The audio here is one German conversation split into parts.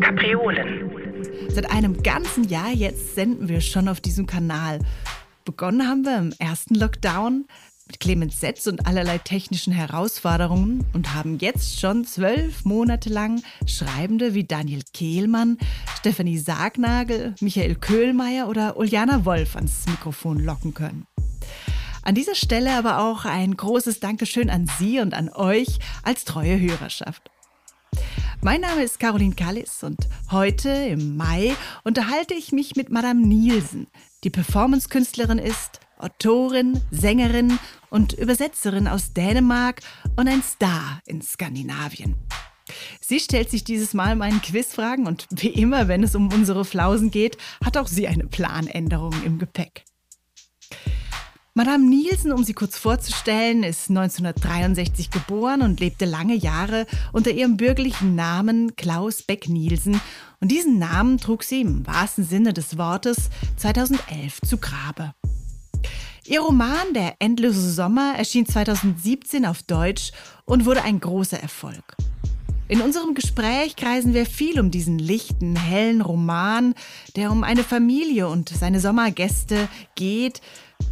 Kapriolen. Seit einem ganzen Jahr jetzt senden wir schon auf diesem Kanal. Begonnen haben wir im ersten Lockdown Clemens Setz und allerlei technischen Herausforderungen und haben jetzt schon zwölf Monate lang Schreibende wie Daniel Kehlmann, Stefanie Sargnagel, Michael Köhlmeier oder Uljana Wolf ans Mikrofon locken können. An dieser Stelle aber auch ein großes Dankeschön an Sie und an euch als treue Hörerschaft. Mein Name ist Caroline Kallis und heute im Mai unterhalte ich mich mit Madame Nielsen, die Performancekünstlerin ist, Autorin, Sängerin und Übersetzerin aus Dänemark und ein Star in Skandinavien. Sie stellt sich dieses Mal meinen Quizfragen und wie immer, wenn es um unsere Flausen geht, hat auch sie eine Planänderung im Gepäck. Madame Nielsen, um sie kurz vorzustellen, ist 1963 geboren und lebte lange Jahre unter ihrem bürgerlichen Namen Klaus Beck-Nielsen. Und diesen Namen trug sie im wahrsten Sinne des Wortes 2011 zu Grabe. Ihr Roman Der endlose Sommer erschien 2017 auf Deutsch und wurde ein großer Erfolg. In unserem Gespräch kreisen wir viel um diesen lichten, hellen Roman, der um eine Familie und seine Sommergäste geht,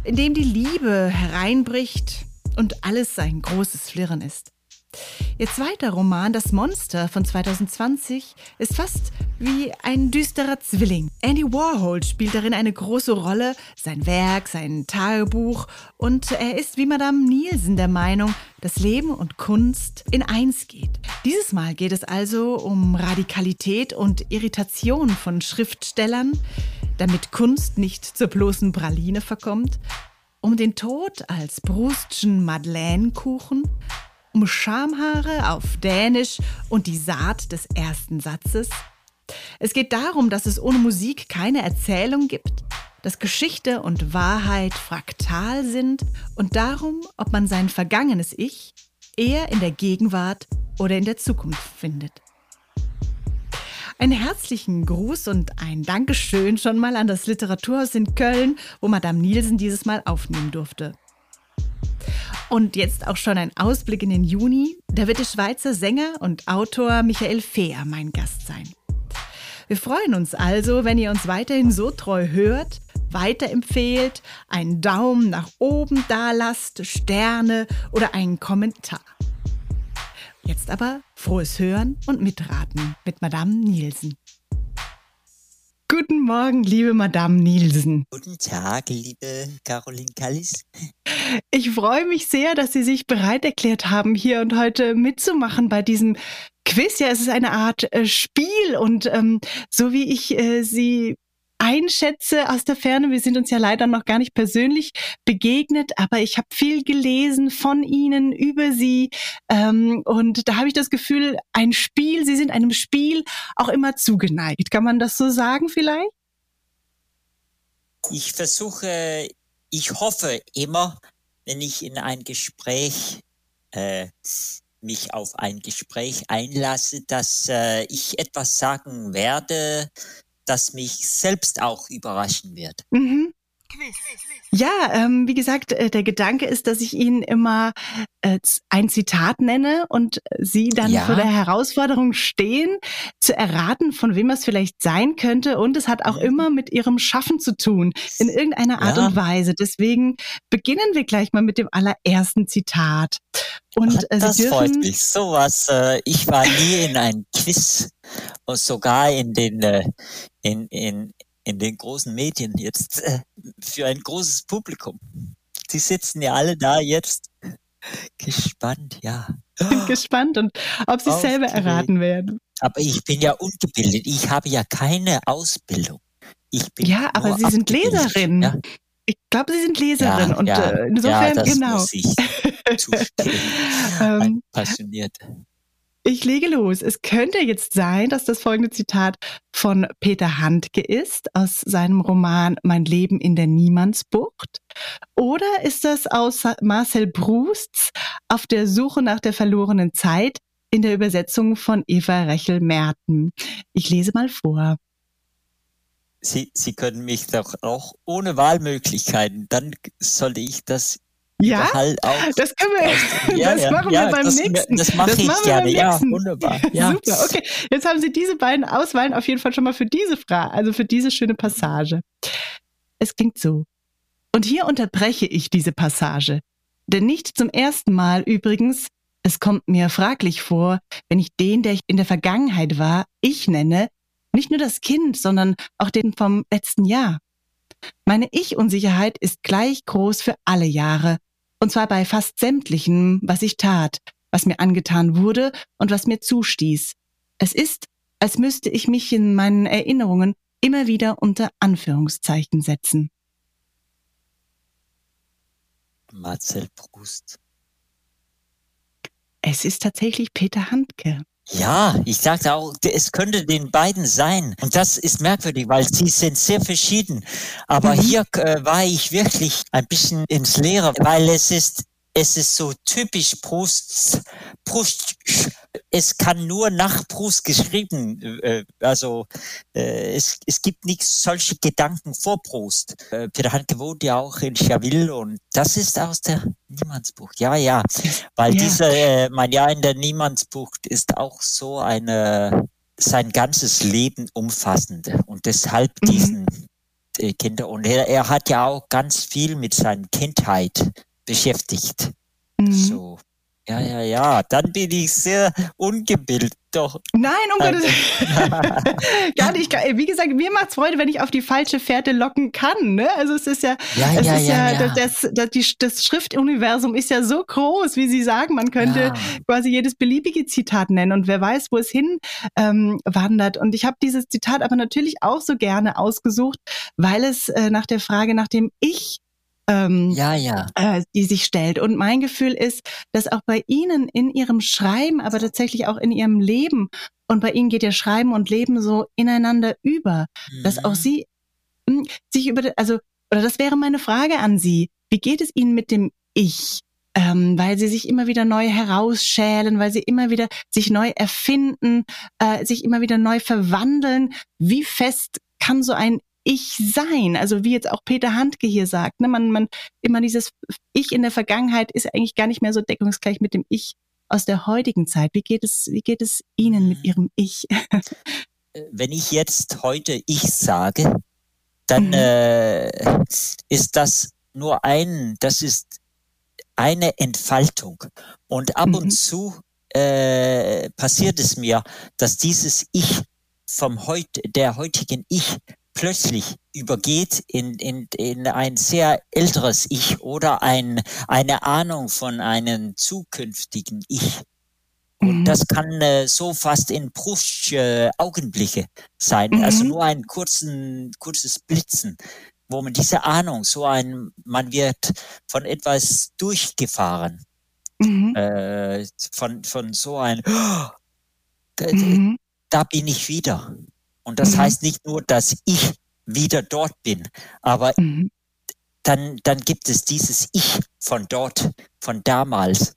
in dem die Liebe hereinbricht und alles ein großes Flirren ist. Ihr zweiter Roman, Das Monster von 2020, ist fast wie ein düsterer Zwilling. Andy Warhol spielt darin eine große Rolle, sein Werk, sein Tagebuch und er ist wie Madame Nielsen der Meinung, dass Leben und Kunst in eins geht. Dieses Mal geht es also um Radikalität und Irritation von Schriftstellern, damit Kunst nicht zur bloßen Praline verkommt, um den Tod als Brustschen Madeleine-Kuchen, um Schamhaare auf Dänisch und die Saat des ersten Satzes. Es geht darum, dass es ohne Musik keine Erzählung gibt, dass Geschichte und Wahrheit fraktal sind und darum, ob man sein vergangenes Ich eher in der Gegenwart oder in der Zukunft findet. Einen herzlichen Gruß und ein Dankeschön schon mal an das Literaturhaus in Köln, wo Madame Nielsen dieses Mal aufnehmen durfte. Und jetzt auch schon ein Ausblick in den Juni. Da wird der Schweizer Sänger und Autor Michael Fehr mein Gast sein. Wir freuen uns also, wenn ihr uns weiterhin so treu hört, weiterempfehlt, einen Daumen nach oben dalasst, Sterne oder einen Kommentar. Jetzt aber frohes Hören und Mitraten mit Madame Nielsen. Guten Morgen, liebe Madame Nielsen. Guten Tag, liebe Caroline Kallis. Ich freue mich sehr, dass Sie sich bereit erklärt haben, hier und heute mitzumachen bei diesem Quiz. Ja, es ist eine Art äh, Spiel und ähm, so wie ich äh, Sie einschätze aus der Ferne, wir sind uns ja leider noch gar nicht persönlich begegnet, aber ich habe viel gelesen von Ihnen über Sie ähm, und da habe ich das Gefühl, ein Spiel, Sie sind einem Spiel auch immer zugeneigt. Kann man das so sagen vielleicht? Ich versuche, ich hoffe immer, wenn ich in ein Gespräch äh, mich auf ein Gespräch einlasse, dass äh, ich etwas sagen werde, das mich selbst auch überraschen wird. Mhm. Ja, ähm, wie gesagt, äh, der Gedanke ist, dass ich Ihnen immer äh, ein Zitat nenne und Sie dann ja. vor der Herausforderung stehen, zu erraten, von wem es vielleicht sein könnte. Und es hat auch mhm. immer mit Ihrem Schaffen zu tun, in irgendeiner Art ja. und Weise. Deswegen beginnen wir gleich mal mit dem allerersten Zitat. Und äh, das dürfen, freut mich. Sowas. Äh, ich war nie in einem Quiz, sogar in den äh, in, in, in den großen Medien jetzt äh, für ein großes Publikum. Sie sitzen ja alle da jetzt gespannt, ja. gespannt und ob sie selber erraten werden. Aber ich bin ja ungebildet. Ich habe ja keine Ausbildung. Ich bin ja, aber Sie sind Leserin. Ja? Ich glaube, Sie sind Leserin ja, und ja, äh, insofern ja, das genau. Muss ich. Ähm, passioniert. Ich lege los. Es könnte jetzt sein, dass das folgende Zitat von Peter Handke ist aus seinem Roman Mein Leben in der Niemandsbucht. Oder ist das aus Marcel Prousts Auf der Suche nach der verlorenen Zeit in der Übersetzung von Eva Rechel-Merten. Ich lese mal vor. Sie, Sie können mich doch auch ohne Wahlmöglichkeiten, dann sollte ich das ja, das können wir, ja, das ja, machen wir beim das, nächsten. Das mache ich gerne, ja, wunderbar. Ja. Super, okay. Jetzt haben Sie diese beiden Auswahlen auf jeden Fall schon mal für diese Frage, also für diese schöne Passage. Es klingt so. Und hier unterbreche ich diese Passage. Denn nicht zum ersten Mal übrigens, es kommt mir fraglich vor, wenn ich den, der ich in der Vergangenheit war, ich nenne, nicht nur das Kind, sondern auch den vom letzten Jahr. Meine Ich-Unsicherheit ist gleich groß für alle Jahre, und zwar bei fast sämtlichem, was ich tat, was mir angetan wurde und was mir zustieß. Es ist, als müsste ich mich in meinen Erinnerungen immer wieder unter Anführungszeichen setzen. Marcel Proust. Es ist tatsächlich Peter Handke. Ja, ich sagte auch, es könnte den beiden sein. Und das ist merkwürdig, weil sie sind sehr verschieden. Aber mhm. hier äh, war ich wirklich ein bisschen ins Leere, weil es ist es ist so typisch Proust, Proust, es kann nur nach Proust geschrieben, äh, also äh, es, es gibt nichts solche Gedanken vor Proust. Äh, Peter Handke wohnt ja auch in Chaville und das ist aus der Niemandsbucht. Ja, ja, weil ja. dieser, äh, mein Jahr in der Niemandsbucht ist auch so eine, sein ganzes Leben umfassende und deshalb mhm. diesen äh, Kinder und er, er hat ja auch ganz viel mit seiner Kindheit beschäftigt. Mhm. So. Ja, ja, ja, dann bin ich sehr ungebildet. Doch. Nein, um Gottes Gar nicht. Wie gesagt, mir macht es Freude, wenn ich auf die falsche Fährte locken kann. Ne? Also es ist ja, ja, es ja, ist ja, ja, Das, das, die, das Schriftuniversum ist ja so groß, wie Sie sagen. Man könnte quasi jedes beliebige Zitat nennen und wer weiß, wo es hin ähm, wandert. Und ich habe dieses Zitat aber natürlich auch so gerne ausgesucht, weil es äh, nach der Frage nach dem Ich ähm, ja, ja. Äh, die sich stellt. Und mein Gefühl ist, dass auch bei Ihnen in Ihrem Schreiben, aber tatsächlich auch in Ihrem Leben, und bei Ihnen geht ja Schreiben und Leben so ineinander über, mhm. dass auch mhm. Sie mh, hm, sich über, also, oder das wäre meine Frage an Sie. Wie geht es Ihnen mit dem Ich? Ähm, weil sie sich immer wieder neu herausschälen, weil sie immer wieder sich neu erfinden, äh, sich immer wieder neu verwandeln. Wie fest kann so ein ich sein. Also wie jetzt auch Peter Handke hier sagt, ne, man, man immer dieses Ich in der Vergangenheit ist eigentlich gar nicht mehr so deckungsgleich mit dem Ich aus der heutigen Zeit. Wie geht es, wie geht es Ihnen mit. Ihrem Ich? Äh, wenn ich jetzt heute Ich sage, dann mhm. äh, ist das nur ein, das ist eine Entfaltung. Und ab mhm. und zu äh, passiert es mir, dass dieses Ich vom heut, der heutigen Ich plötzlich übergeht in, in, in ein sehr älteres Ich oder ein, eine Ahnung von einem zukünftigen Ich. Und mhm. das kann äh, so fast in Bruch äh, Augenblicke sein, mhm. also nur ein kurzen, kurzes Blitzen, wo man diese Ahnung, so ein, man wird von etwas durchgefahren, mhm. äh, von, von so ein, oh, da, da bin ich wieder. Und das mhm. heißt nicht nur, dass ich wieder dort bin, aber mhm. dann, dann gibt es dieses Ich von dort, von damals.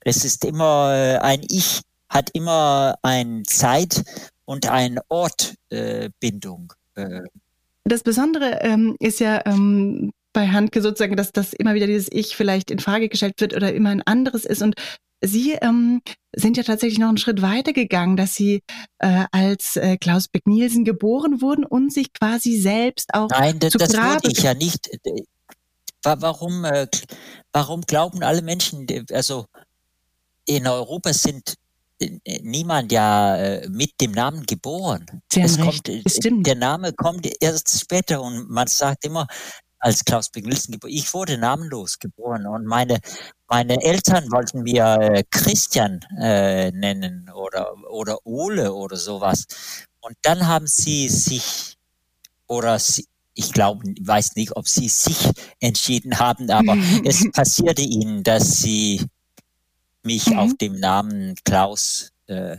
Es ist immer äh, ein Ich, hat immer eine Zeit und eine Ortbindung. Äh, das Besondere ähm, ist ja ähm, bei Handke sozusagen, dass das immer wieder dieses Ich vielleicht in Frage gestellt wird oder immer ein anderes ist. Und Sie ähm, sind ja tatsächlich noch einen Schritt weiter gegangen, dass Sie äh, als äh, Klaus Beck-Nielsen geboren wurden und sich quasi selbst auch Nein, das, zu das Grabe wurde ich ja nicht. Warum, äh, warum glauben alle Menschen, also in Europa sind äh, niemand ja äh, mit dem Namen geboren. Sie es. Kommt, Stimmt. Der Name kommt erst später und man sagt immer, als Klaus Beck-Nielsen geboren. Ich wurde namenlos geboren und meine, meine Eltern wollten mir äh, Christian äh, nennen oder, oder Ole oder sowas. Und dann haben sie sich, oder sie, ich glaube, weiß nicht, ob sie sich entschieden haben, aber es passierte ihnen, dass sie mich mhm. auf dem Namen Klaus äh,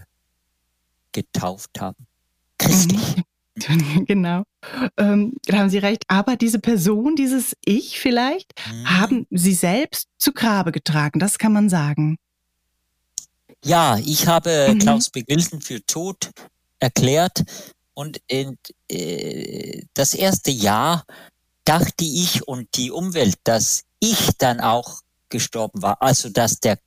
getauft haben. Christlich. genau. Ähm, da haben Sie recht. Aber diese Person, dieses Ich vielleicht, mhm. haben Sie selbst zu Grabe getragen. Das kann man sagen. Ja, ich habe mhm. Klaus Begilsen für tot erklärt und in, äh, das erste Jahr dachte ich und die Umwelt, dass ich dann auch gestorben war, also dass der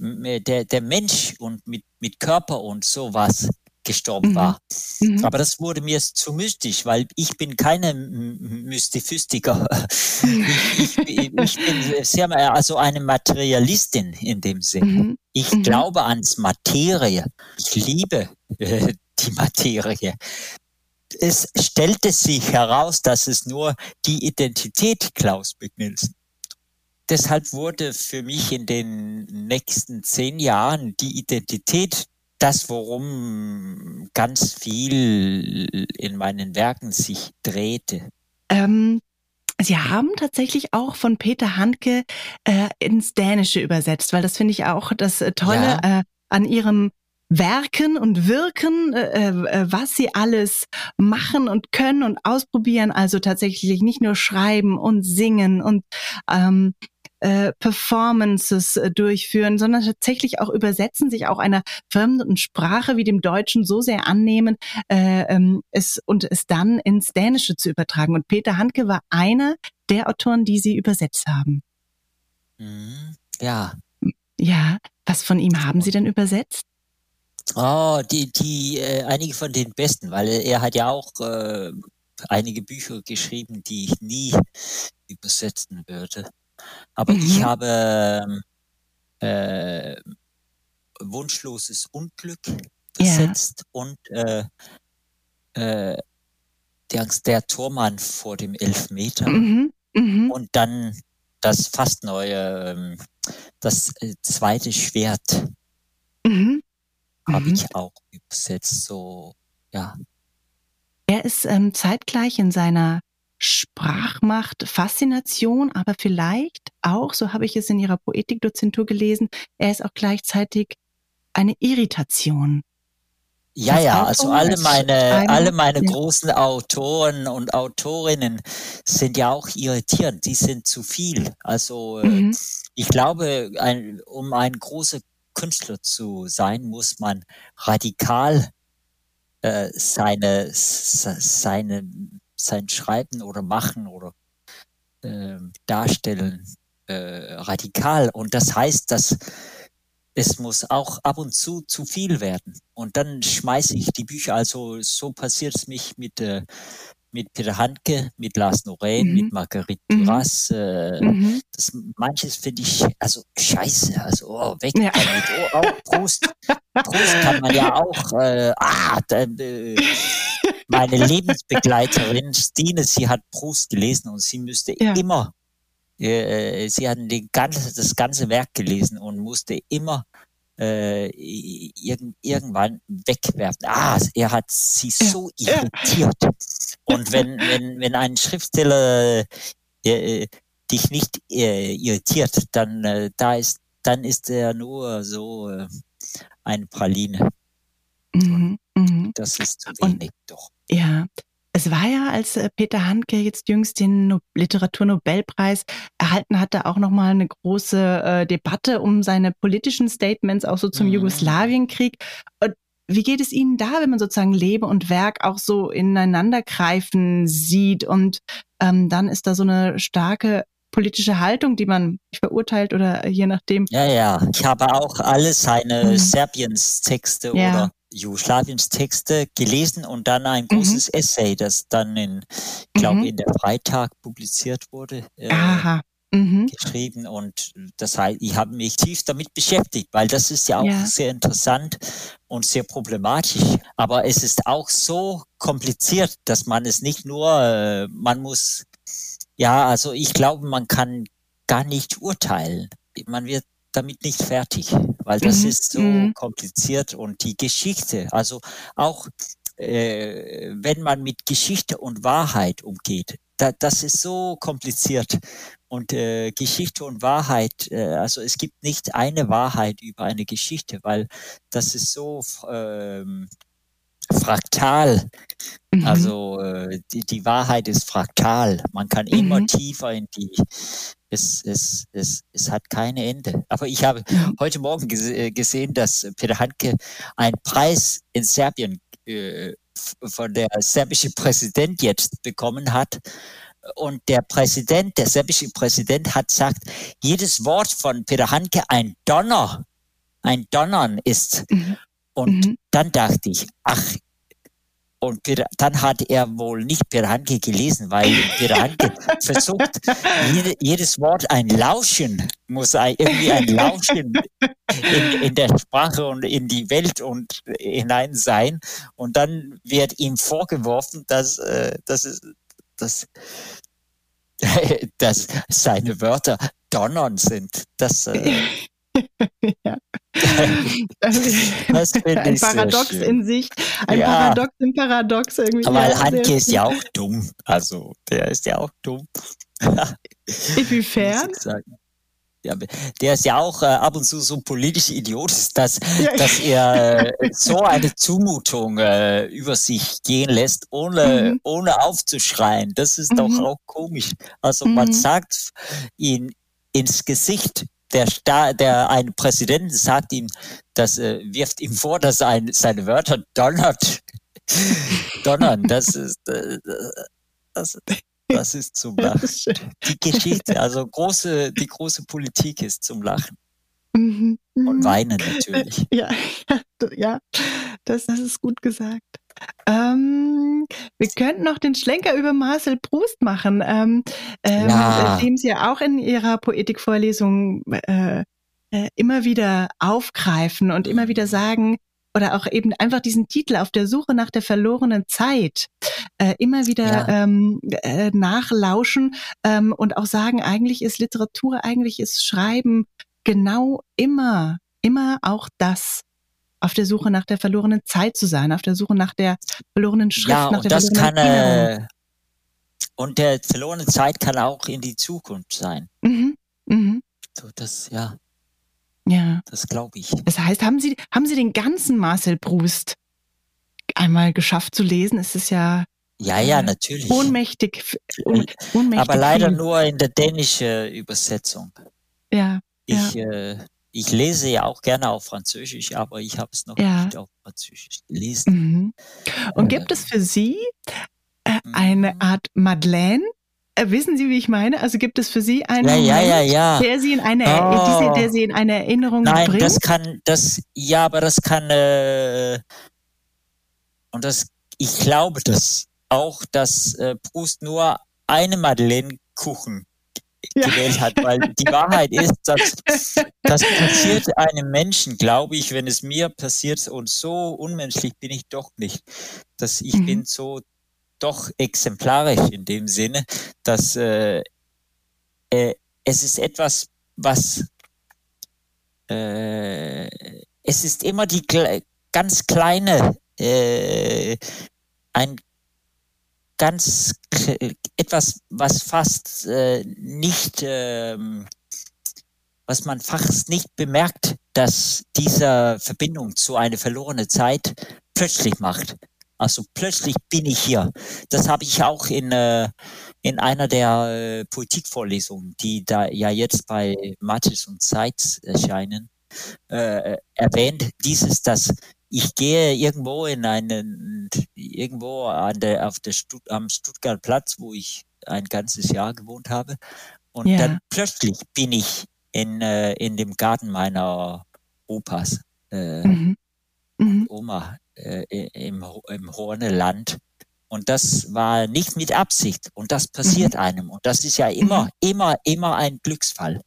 der, der Mensch und mit, mit Körper und sowas gestorben mhm. war. Mhm. Aber das wurde mir zu mystisch, weil ich bin keine Mystifystiker. ich, ich, ich, bin sehr, also eine Materialistin in dem Sinn. Mhm. Ich mhm. glaube ans Materie. Ich liebe äh, die Materie. Es stellte sich heraus, dass es nur die Identität Klaus Bignilsen deshalb wurde für mich in den nächsten zehn Jahren die Identität das, worum ganz viel in meinen Werken sich drehte. Ähm, Sie haben tatsächlich auch von Peter Handke äh, ins Dänische übersetzt, weil das finde ich auch das Tolle ja. äh, an Ihrem Werken und Wirken, äh, äh, was sie alles machen und können und ausprobieren. Also tatsächlich nicht nur schreiben und singen und ähm, äh, Performances äh, durchführen, sondern tatsächlich auch übersetzen, sich auch einer fremden Sprache wie dem Deutschen so sehr annehmen, äh, ähm, es und es dann ins Dänische zu übertragen. Und Peter Handke war einer der Autoren, die sie übersetzt haben. Mhm. Ja. Ja. Was von ihm haben Sie denn übersetzt? Oh, die, die, äh, einige von den besten, weil er hat ja auch äh, einige Bücher geschrieben, die ich nie übersetzen würde. Aber mhm. ich habe äh, wunschloses Unglück besetzt ja. und äh, äh, der, der Tormann vor dem Elfmeter mhm. Mhm. und dann das fast neue, ähm, das äh, zweite Schwert mhm. habe mhm. ich auch übersetzt. So, ja. Er ist ähm, zeitgleich in seiner Sprachmacht, Faszination, aber vielleicht auch, so habe ich es in ihrer Poetikdozentur gelesen, er ist auch gleichzeitig eine Irritation. Ja, ja, also alle meine, alle meine großen Autoren und Autorinnen sind ja auch irritierend, die sind zu viel. Also äh, mhm. ich glaube, ein, um ein großer Künstler zu sein, muss man radikal äh, seine, seine sein Schreiben oder Machen oder äh, Darstellen äh, radikal. Und das heißt, dass es muss auch ab und zu zu viel werden. Und dann schmeiße ich die Bücher. Also so passiert es mich mit äh, mit Peter Handke, mit Lars Noreen, mhm. mit Marguerite mhm. Duras. Äh, mhm. das, manches finde ich also scheiße, also oh, weg ja. damit. Oh, oh, Prost, Prost kann man ja auch. Äh, ah, da, äh, meine Lebensbegleiterin Stine, sie hat Proust gelesen und sie müsste ja. immer, äh, sie hat den ganze, das ganze Werk gelesen und musste immer äh, irg irgendwann wegwerfen. Ah, er hat sie so irritiert. Und wenn, wenn, wenn ein Schriftsteller äh, dich nicht äh, irritiert, dann äh, da ist, dann ist er nur so äh, eine Praline. Mhm, mh. Das ist zu wenig, Und, doch. Ja, es war ja, als äh, Peter Handke jetzt jüngst den Literaturnobelpreis erhalten hatte, auch nochmal eine große äh, Debatte um seine politischen Statements auch so zum mhm. Jugoslawienkrieg. Und wie geht es Ihnen da, wenn man sozusagen Lebe und Werk auch so ineinandergreifen sieht und ähm, dann ist da so eine starke politische Haltung, die man verurteilt oder je nachdem. Ja, ja. Ich habe auch alle seine mhm. Serbiens Texte ja. oder Jugoslawiens Texte gelesen und dann ein mhm. großes mhm. Essay, das dann in, ich glaube, mhm. in der Freitag publiziert wurde. Äh, Aha. Mhm. geschrieben und das heißt, ich habe mich tief damit beschäftigt, weil das ist ja auch ja. sehr interessant und sehr problematisch. Aber es ist auch so kompliziert, dass man es nicht nur, äh, man muss, ja, also ich glaube, man kann gar nicht urteilen. Man wird damit nicht fertig, weil das mhm. ist so mhm. kompliziert und die Geschichte, also auch äh, wenn man mit Geschichte und Wahrheit umgeht, da, das ist so kompliziert und äh, Geschichte und Wahrheit, äh, also es gibt nicht eine Wahrheit über eine Geschichte, weil das ist so ähm, fraktal. Mhm. Also äh, die, die Wahrheit ist fraktal. Man kann mhm. immer tiefer in die. Es, es, es, es hat keine Ende. Aber ich habe heute Morgen gese äh, gesehen, dass Peter Handke einen Preis in Serbien äh, von der serbische Präsident jetzt bekommen hat. Und der Präsident, der serbische Präsident hat gesagt, jedes Wort von Peter Handke ein Donner, ein Donnern ist. Mhm. Und mhm. dann dachte ich, ach, und dann hat er wohl nicht Per Handke gelesen, weil Per Handke versucht, jede, jedes Wort ein Lauschen, muss ein, irgendwie ein Lauschen in, in, der Sprache und in die Welt und hinein sein. Und dann wird ihm vorgeworfen, dass, äh, dass, es, dass, dass seine Wörter Donnern sind. Das, äh, ja. das ein Paradox in sich, ein ja. Paradox im Paradox irgendwie. Aber ja, Handke ist ja auch dumm. Also, der ist ja auch dumm. Inwiefern? Ja, der ist ja auch äh, ab und zu so ein politischer Idiot, dass, ja. dass er äh, so eine Zumutung äh, über sich gehen lässt, ohne, mhm. ohne aufzuschreien. Das ist mhm. doch auch komisch. Also mhm. man sagt ihn ins Gesicht, der, Sta der ein Präsident sagt ihm, das äh, wirft ihm vor, dass ein, seine Wörter donnert. Donnern, das ist, äh, das, das ist zum Lachen. Die Geschichte, also große, die große Politik ist zum Lachen. Mhm. Und weinen natürlich. Ja, ja, das, das ist gut gesagt. Ähm, wir könnten noch den Schlenker über Marcel Proust machen, ähm, ähm, ja. dem Sie ja auch in Ihrer Poetikvorlesung äh, äh, immer wieder aufgreifen und immer wieder sagen, oder auch eben einfach diesen Titel auf der Suche nach der verlorenen Zeit äh, immer wieder ja. ähm, äh, nachlauschen ähm, und auch sagen, eigentlich ist Literatur, eigentlich ist Schreiben genau immer, immer auch das auf der Suche nach der verlorenen Zeit zu sein, auf der Suche nach der verlorenen Schrift, ja, nach der das verlorenen kann, äh, Und der verlorene Zeit kann auch in die Zukunft sein. Mhm. Mhm. So, das, ja. Ja. Das glaube ich. Das heißt, haben Sie, haben Sie den ganzen Marcel Proust einmal geschafft zu lesen? Es ist ja ja, ja, natürlich. Ohnmächtig. Un, ohnmächtig Aber leider viel. nur in der dänischen Übersetzung. Ja. Ich, ja. Äh, ich lese ja auch gerne auf Französisch, aber ich habe es noch ja. nicht auf Französisch gelesen. Mhm. Und äh, gibt es für Sie äh, eine mhm. Art Madeleine? Äh, wissen Sie, wie ich meine? Also gibt es für Sie einen ja, ja, ja, der Sie in eine, oh. der Sie in eine Erinnerung Nein, bringt? das kann, das, ja, aber das kann, äh, und das, ich glaube das auch, dass äh, Proust nur eine Madeleine-Kuchen gewählt hat, weil die Wahrheit ist, dass das passiert einem Menschen, glaube ich, wenn es mir passiert und so unmenschlich bin ich doch nicht, dass ich mhm. bin so doch exemplarisch in dem Sinne, dass äh, äh, es ist etwas, was äh, es ist immer die ganz kleine äh, ein ganz etwas, was fast äh, nicht, äh, was man fast nicht bemerkt, dass diese Verbindung zu einer verlorenen Zeit plötzlich macht. Also plötzlich bin ich hier. Das habe ich auch in, äh, in einer der äh, Politikvorlesungen, die da ja jetzt bei Mathis und Zeit erscheinen, äh, erwähnt. Dieses, dass ich gehe irgendwo in einen, irgendwo an der, auf der Stutt am Stuttgart Platz, wo ich ein ganzes Jahr gewohnt habe. Und ja. dann plötzlich bin ich in, äh, in dem Garten meiner Opas, äh, mhm. Mhm. Oma, äh, im, im Horneland. Und das war nicht mit Absicht. Und das passiert mhm. einem. Und das ist ja immer, mhm. immer, immer ein Glücksfall.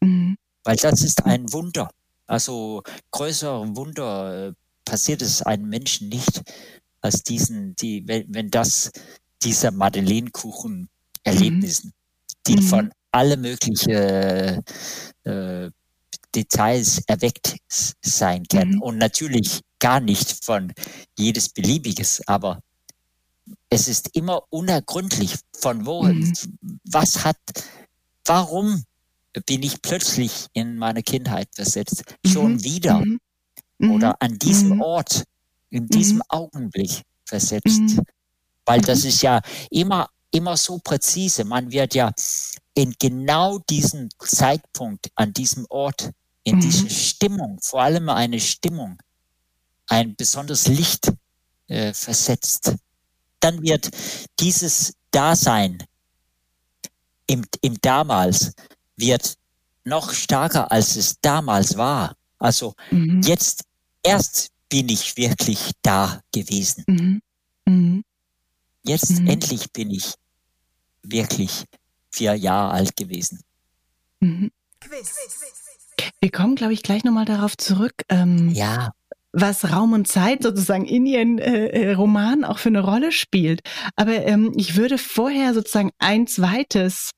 Mhm. Weil das ist ein Wunder. Also größere Wunder äh, passiert es einem Menschen nicht, als diesen, die, wenn, wenn das dieser Madeleinekuchen Erlebnissen, mhm. die mhm. von alle möglichen äh, Details erweckt sein können mhm. und natürlich gar nicht von jedes beliebiges, aber es ist immer unergründlich, von wo, mhm. was hat, warum bin ich plötzlich in meine Kindheit versetzt, schon mhm. wieder. Mhm. Oder an diesem mhm. Ort in diesem mhm. Augenblick versetzt. Mhm. Weil das mhm. ist ja immer, immer so präzise. Man wird ja in genau diesem Zeitpunkt, an diesem Ort, in mhm. diese Stimmung, vor allem eine Stimmung, ein besonderes Licht äh, versetzt. Dann wird dieses Dasein im, im damals wird noch stärker, als es damals war. Also mhm. jetzt erst bin ich wirklich da gewesen. Mhm. Mhm. Jetzt mhm. endlich bin ich wirklich vier Jahre alt gewesen. Mhm. Wir kommen, glaube ich, gleich nochmal darauf zurück. Ähm, ja. Was Raum und Zeit sozusagen in Ihren äh, äh, Roman auch für eine Rolle spielt. Aber ähm, ich würde vorher sozusagen ein zweites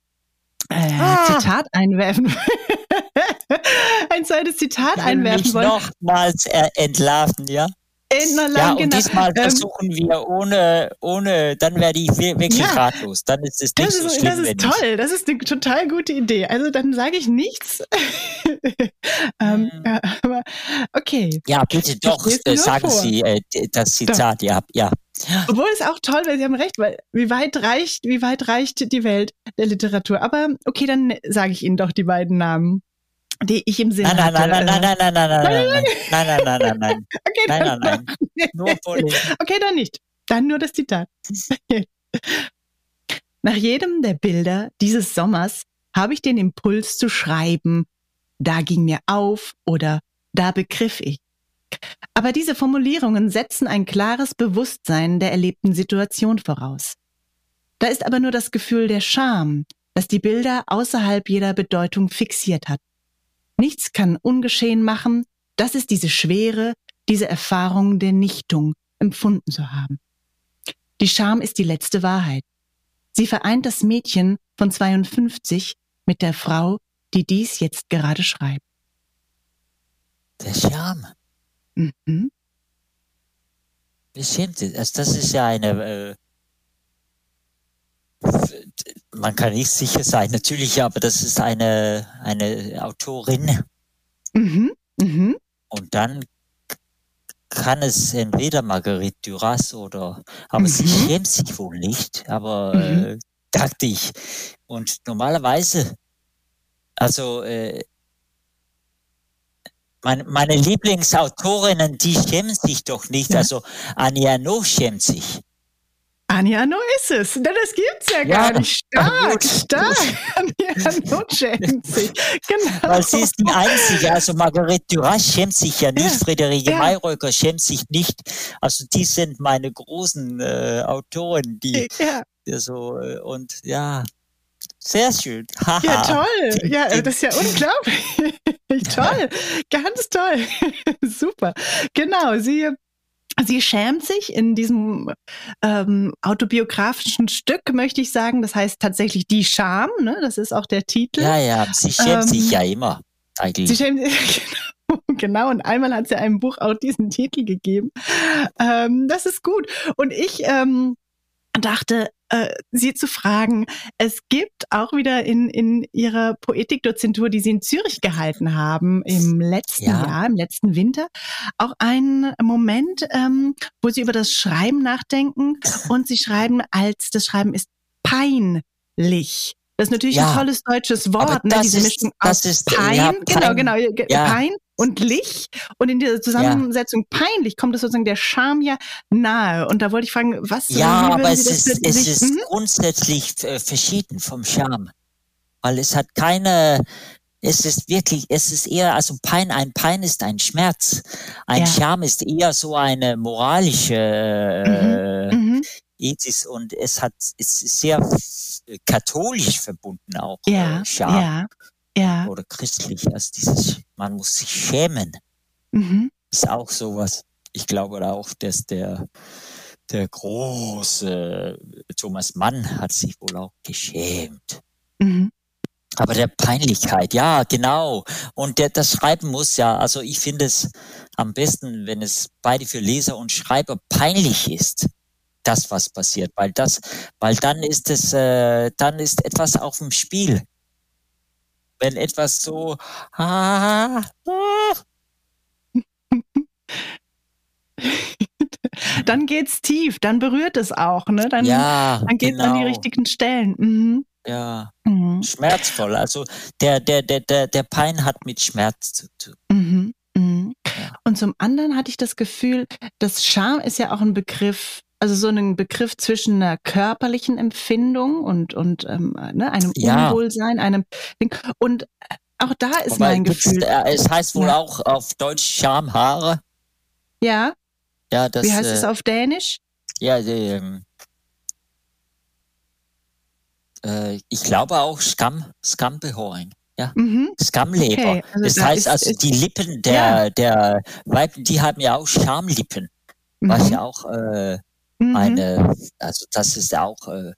äh, ah. Zitat einwerfen. ein zweites Zitat einwerfen wollen. Nochmals entlarven, ja? ja, und genau. diesmal ähm, versuchen wir ohne, ohne, dann werde ich wirklich ja, ratlos. Dann ist es nicht das so ist, schlimm. Das ist toll, das ist eine total gute Idee. Also dann sage ich nichts. ähm, hm. ja, aber okay. Ja, bitte doch, äh, sagen vor. Sie äh, das Zitat, ja, ja. Obwohl es auch toll wäre, Sie haben recht, weil wie weit reicht, wie weit reicht die Welt der Literatur? Aber okay, dann sage ich Ihnen doch die beiden Namen die ich im Sinne nein, nein, Nein, nein, nein, nein, nein, nein, nein, nein, nein, nein, nein, nein, okay, nein, nein, nein, nur vorlesen. Okay, dann nicht. Dann nur das Zitat. Nach jedem der Bilder dieses Sommers habe ich den Impuls zu schreiben, da ging mir auf oder da begriff ich. Aber diese Formulierungen setzen ein klares Bewusstsein der erlebten Situation voraus. Da ist aber nur das Gefühl der Scham, das die Bilder außerhalb jeder Bedeutung fixiert hat. Nichts kann ungeschehen machen, das ist diese Schwere, diese Erfahrung der Nichtung empfunden zu haben. Die Scham ist die letzte Wahrheit. Sie vereint das Mädchen von 52 mit der Frau, die dies jetzt gerade schreibt. Der Scham. Mhm. Bestimmt. Also das ist ja eine äh, man kann nicht sicher sein, natürlich, aber das ist eine, eine Autorin. Mhm. Mhm. Und dann kann es entweder Marguerite Duras oder, aber mhm. sie schämt sich wohl nicht, aber mhm. äh, dachte ich. Und normalerweise, also äh, meine, meine Lieblingsautorinnen, die schämen sich doch nicht. Ja. Also Anja No schämt sich. Anja No ist es. Das gibt's ja, ja gar nicht. Stark, stark. Anja No schämt sich. Genau. Weil sie ist die Einzige. Also Marguerite Duras schämt sich ja nicht. Ja. Friederike ja. Mayröcker schämt sich nicht. Also die sind meine großen äh, Autoren, die, ja. so äh, und ja. Sehr schön. ja, toll. Ja, das ist ja unglaublich. toll. Ganz toll. Super. Genau. Sie Sie schämt sich in diesem ähm, autobiografischen Stück, möchte ich sagen. Das heißt tatsächlich die Scham, ne? Das ist auch der Titel. Ja, ja, sie schämt ähm, sich ja immer, eigentlich. Sie schämt sich, genau, genau. Und einmal hat sie einem Buch auch diesen Titel gegeben. Ähm, das ist gut. Und ich ähm, dachte, äh, Sie zu fragen. Es gibt auch wieder in, in Ihrer Poetikdozentur, die Sie in Zürich gehalten haben, im letzten ja. Jahr, im letzten Winter, auch einen Moment, ähm, wo Sie über das Schreiben nachdenken und Sie schreiben als, das Schreiben ist peinlich. Das ist natürlich ja, ein tolles deutsches Wort, ne? Diese Mischung aus ist, Pein, ja, genau, genau, ja. Pein und Lich. Und in dieser Zusammensetzung ja. peinlich kommt es sozusagen der Charme ja nahe. Und da wollte ich fragen, was Ja, aber es ist, es ist hm? grundsätzlich äh, verschieden vom Charme. Weil es hat keine, es ist wirklich, es ist eher, also Pein, ein Pein ist ein Schmerz. Ein ja. Charme ist eher so eine moralische äh, mhm. Mhm. Ethis und es hat, es ist sehr katholisch verbunden auch. Ja, äh, Charme. ja ja. oder christlich als dieses, man muss sich schämen. Mhm. Ist auch sowas. Ich glaube auch, dass der, der große Thomas Mann hat sich wohl auch geschämt. Mhm. Aber der Peinlichkeit, ja, genau. Und der, das Schreiben muss ja, also ich finde es am besten, wenn es beide für Leser und Schreiber peinlich ist, das, was passiert, weil das, weil dann ist es, äh, dann ist etwas auf dem Spiel wenn etwas so. Ah, ah. dann geht's tief, dann berührt es auch, ne? Dann, ja, dann geht's genau. an die genau. richtigen Stellen. Mhm. Ja, mhm. schmerzvoll. Also der, der, der, der, der Pein hat mit Schmerz zu tun. Mhm. Mhm. Und zum anderen hatte ich das Gefühl, dass Scham ist ja auch ein Begriff, also so ein Begriff zwischen einer körperlichen Empfindung und, und ähm, ne, einem ja. Unwohlsein, einem Ding. Und äh, auch da ist Wobei, mein Gefühl. Äh, es heißt wohl auch auf Deutsch Schamhaare. Ja. Ja, das. Wie heißt äh, es auf Dänisch? Ja, ähm, äh, ich glaube auch Skam, Skambehöring. Ja, mhm. Skamleber. Okay. Also das da heißt also, die Lippen der, ja. der Weibchen, die haben ja auch Schamlippen. Mhm. Was ja auch äh, mhm. eine, also das ist auch, äh,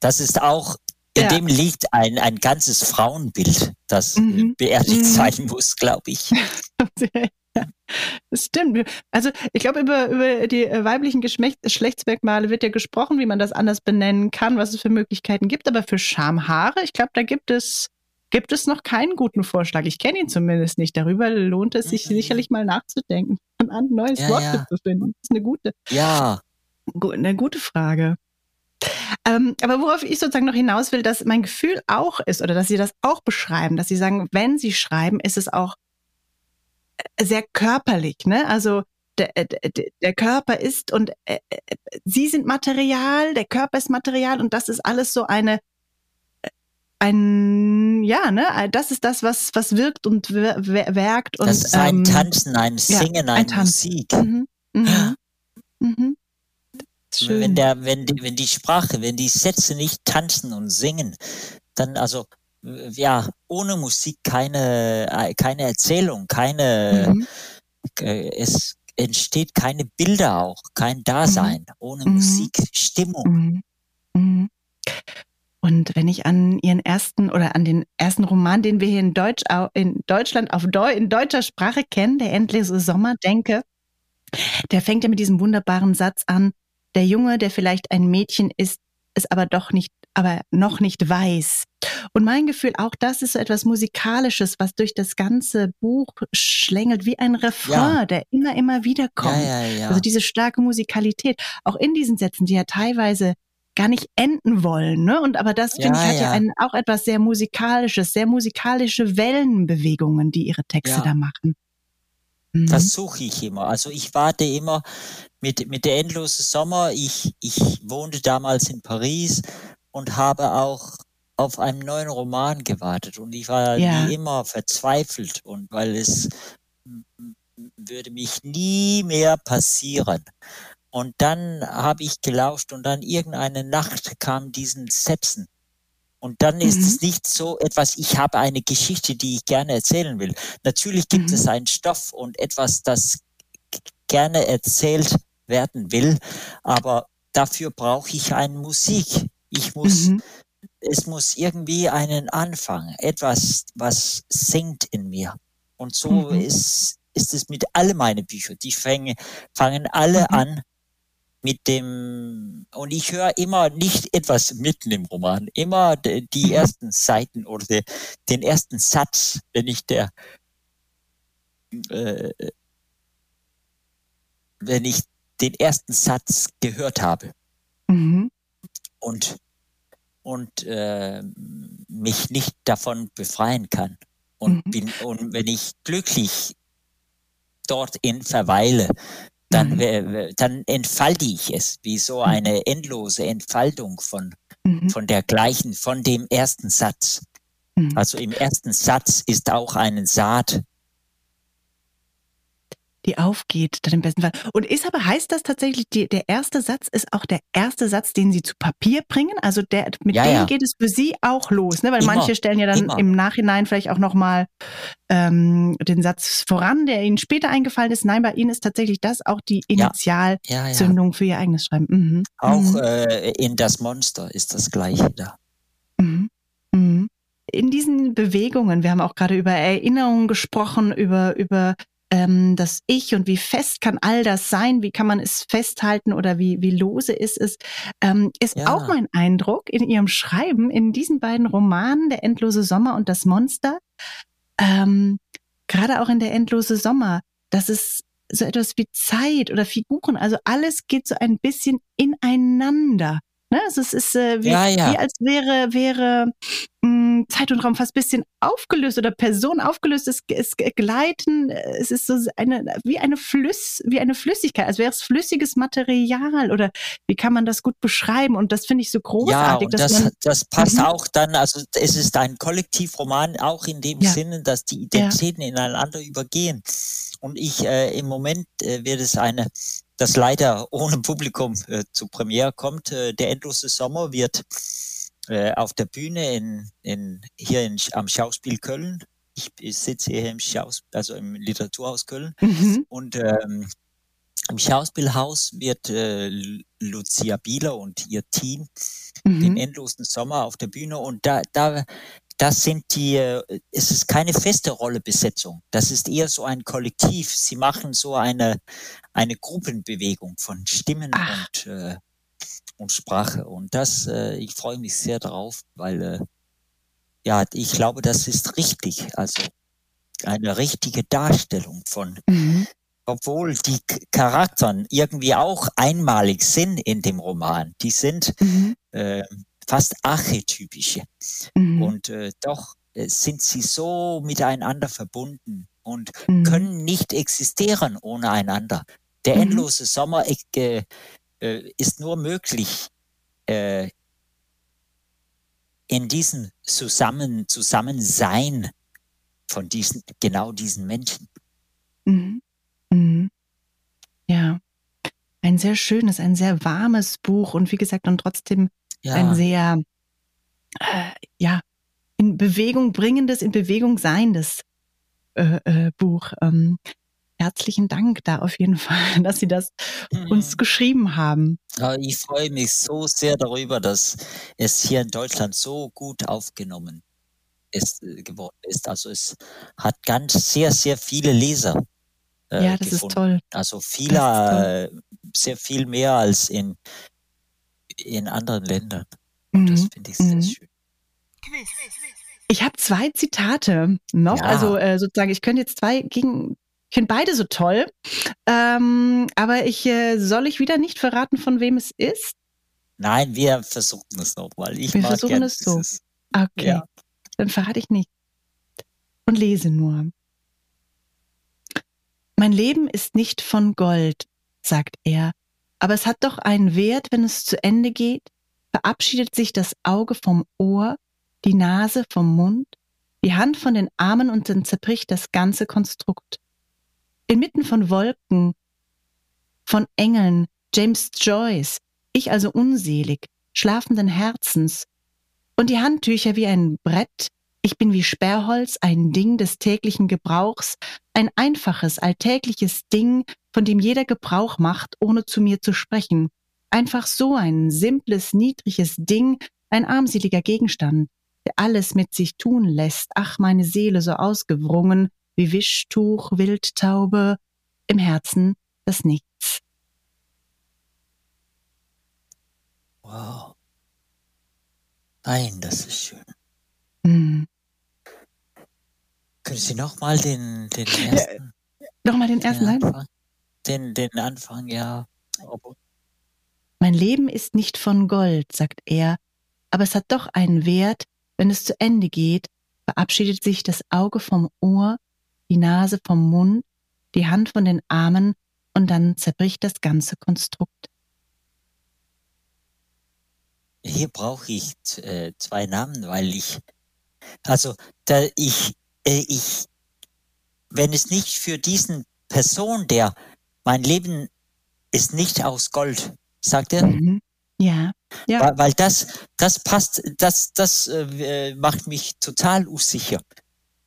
das ist auch, in ja. dem liegt ein, ein ganzes Frauenbild, das mhm. beerdigt mhm. sein muss, glaube ich. Das stimmt. Also ich glaube, über, über die äh, weiblichen Geschlechtsmerkmale wird ja gesprochen, wie man das anders benennen kann, was es für Möglichkeiten gibt. Aber für Schamhaare, ich glaube, da gibt es, gibt es noch keinen guten Vorschlag. Ich kenne ihn zumindest nicht. Darüber lohnt es sich mhm. sicherlich mal nachzudenken, ein neues ja, Wort ja. zu finden. Das ist eine gute, ja. eine gute Frage. Ähm, aber worauf ich sozusagen noch hinaus will, dass mein Gefühl auch ist, oder dass Sie das auch beschreiben, dass Sie sagen, wenn Sie schreiben, ist es auch sehr körperlich, ne? Also der, der, der Körper ist und äh, äh, sie sind Material, der Körper ist Material und das ist alles so eine äh, ein ja ne das ist das was was wirkt und werkt und das ist ein ähm, Tanzen ein Singen ja, ein, ein Musik mhm. Mhm. Mhm. Wenn der wenn die, wenn die Sprache wenn die Sätze nicht tanzen und singen dann also ja, ohne Musik keine, äh, keine Erzählung, keine, mhm. äh, es entsteht keine Bilder auch, kein Dasein, mhm. ohne mhm. Musik, Stimmung. Und wenn ich an Ihren ersten oder an den ersten Roman, den wir hier in, Deutsch, in Deutschland auf Deu in deutscher Sprache kennen, der endlose Sommer, denke, der fängt ja mit diesem wunderbaren Satz an, der Junge, der vielleicht ein Mädchen ist, es aber doch nicht aber noch nicht weiß. Und mein Gefühl, auch das ist so etwas Musikalisches, was durch das ganze Buch schlängelt, wie ein Refrain, ja. der immer, immer wieder kommt. Ja, ja, also diese starke Musikalität, auch in diesen Sätzen, die ja teilweise gar nicht enden wollen. Ne? Und aber das, finde ich, hat ja, ein, auch etwas sehr Musikalisches, sehr musikalische Wellenbewegungen, die ihre Texte da machen. Mhm. Das suche ich immer. Also ich warte immer mit, mit der endlosen Sommer. Ich, ich wohnte damals in Paris und habe auch auf einen neuen Roman gewartet und ich war ja. wie immer verzweifelt und weil es würde mich nie mehr passieren. Und dann habe ich gelauscht und dann irgendeine Nacht kam diesen Sätzen. Und dann ist mhm. es nicht so etwas, ich habe eine Geschichte, die ich gerne erzählen will. Natürlich gibt mhm. es einen Stoff und etwas, das gerne erzählt werden will, aber dafür brauche ich eine Musik. Ich muss, mhm. es muss irgendwie einen Anfang, etwas, was singt in mir. Und so mhm. ist, ist es mit all meinen Büchern. Die fangen, fangen alle mhm. an mit dem, und ich höre immer nicht etwas mitten im Roman, immer die mhm. ersten Seiten oder de, den ersten Satz, wenn ich der, äh, wenn ich den ersten Satz gehört habe. Mhm und, und äh, mich nicht davon befreien kann. Und, mhm. bin, und wenn ich glücklich dort in verweile, dann, mhm. dann entfalte ich es, wie so mhm. eine endlose Entfaltung von, mhm. von der gleichen, von dem ersten Satz. Mhm. Also im ersten Satz ist auch eine Saat die aufgeht, dann im besten Fall. Und ist aber, heißt das tatsächlich, die, der erste Satz ist auch der erste Satz, den Sie zu Papier bringen? Also der, mit ja, dem ja. geht es für Sie auch los, ne? Weil immer, manche stellen ja dann immer. im Nachhinein vielleicht auch nochmal ähm, den Satz voran, der Ihnen später eingefallen ist. Nein, bei Ihnen ist tatsächlich das auch die Initialzündung ja, für Ihr eigenes Schreiben. Mhm. Auch mhm. Äh, in das Monster ist das gleiche da. Mhm. Mhm. In diesen Bewegungen, wir haben auch gerade über Erinnerungen gesprochen, über, über ähm, das Ich und wie fest kann all das sein, wie kann man es festhalten oder wie, wie lose ist es, ähm, ist ja. auch mein Eindruck in ihrem Schreiben in diesen beiden Romanen, Der endlose Sommer und Das Monster, ähm, gerade auch in Der endlose Sommer, dass es so etwas wie Zeit oder Figuren. Also alles geht so ein bisschen ineinander. Ne? Also es ist äh, wie, ja, ja. wie als wäre, wäre mh, hm, Zeit und Raum fast ein bisschen aufgelöst oder Person aufgelöst. Es, es gleiten, es ist so eine, wie eine Flüss, wie eine Flüssigkeit, als wäre es flüssiges Material oder wie kann man das gut beschreiben? Und das finde ich so großartig. Ja, das, man, das passt mhm. auch dann, also es ist ein Kollektivroman, auch in dem ja. Sinne, dass die Identitäten ineinander übergehen. Und ich äh, im Moment äh, wird es eine das leider ohne Publikum äh, zu Premiere kommt. Äh, der endlose Sommer wird äh, auf der Bühne in, in, hier in, am Schauspiel Köln. Ich, ich sitze hier im Schaus, also im Literaturhaus Köln. Mhm. Und ähm, im Schauspielhaus wird äh, Lucia Bieler und ihr Team mhm. den endlosen Sommer auf der Bühne und da, da das sind die, äh, es ist keine feste Rollebesetzung. Das ist eher so ein Kollektiv. Sie machen so eine, eine Gruppenbewegung von Stimmen und, äh, und Sprache. Und das, äh, ich freue mich sehr darauf, weil, äh, ja, ich glaube, das ist richtig. Also eine richtige Darstellung von, mhm. obwohl die Charakteren irgendwie auch einmalig sind in dem Roman. Die sind, mhm. äh, fast archetypische. Mhm. Und äh, doch äh, sind sie so miteinander verbunden und mhm. können nicht existieren ohne einander. Der mhm. endlose Sommer äh, äh, ist nur möglich äh, in diesem Zusammen Zusammensein von diesen genau diesen Menschen. Mhm. Mhm. Ja, ein sehr schönes, ein sehr warmes Buch und wie gesagt und trotzdem ja. ein sehr, äh, ja, in Bewegung bringendes, in Bewegung seiendes äh, äh, Buch. Ähm, herzlichen Dank da auf jeden Fall, dass Sie das mhm. uns geschrieben haben. Ich freue mich so sehr darüber, dass es hier in Deutschland so gut aufgenommen ist, äh, geworden ist. Also es hat ganz sehr, sehr viele Leser. Äh, ja, das gefunden. ist toll. Also viele, äh, sehr viel mehr als in in anderen Ländern. Und mhm. das finde ich sehr mhm. schön. Ich habe zwei Zitate noch. Ja. Also äh, sozusagen, ich könnte jetzt zwei gegen. Ich finde beide so toll. Ähm, aber ich äh, soll ich wieder nicht verraten, von wem es ist? Nein, wir versuchen es nochmal. Ich wir versuchen es so. Okay. Ja. Dann verrate ich nicht. Und lese nur. Mein Leben ist nicht von Gold, sagt er, aber es hat doch einen Wert, wenn es zu Ende geht, verabschiedet sich das Auge vom Ohr, die Nase vom Mund, die Hand von den Armen und dann zerbricht das ganze Konstrukt. Inmitten von Wolken, von Engeln, James Joyce, ich also unselig, schlafenden Herzens, und die Handtücher wie ein Brett, ich bin wie Sperrholz, ein Ding des täglichen Gebrauchs, ein einfaches, alltägliches Ding, von dem jeder Gebrauch macht, ohne zu mir zu sprechen. Einfach so ein simples, niedriges Ding, ein armseliger Gegenstand, der alles mit sich tun lässt. Ach, meine Seele so ausgewrungen, wie Wischtuch, Wildtaube, im Herzen das Nichts. Wow. Nein, das ist schön. Hm. Können Sie nochmal den, den ersten? Ja, nochmal den ersten, nein? den, den Anfang, ja. Mein Leben ist nicht von Gold, sagt er, aber es hat doch einen Wert, wenn es zu Ende geht, verabschiedet sich das Auge vom Ohr, die Nase vom Mund, die Hand von den Armen und dann zerbricht das ganze Konstrukt. Hier brauche ich äh, zwei Namen, weil ich, also da ich, äh, ich, wenn es nicht für diesen Person, der mein Leben ist nicht aus Gold, sagt er. Mhm. Ja. ja. Weil, weil, das, das passt, das, das äh, macht mich total unsicher.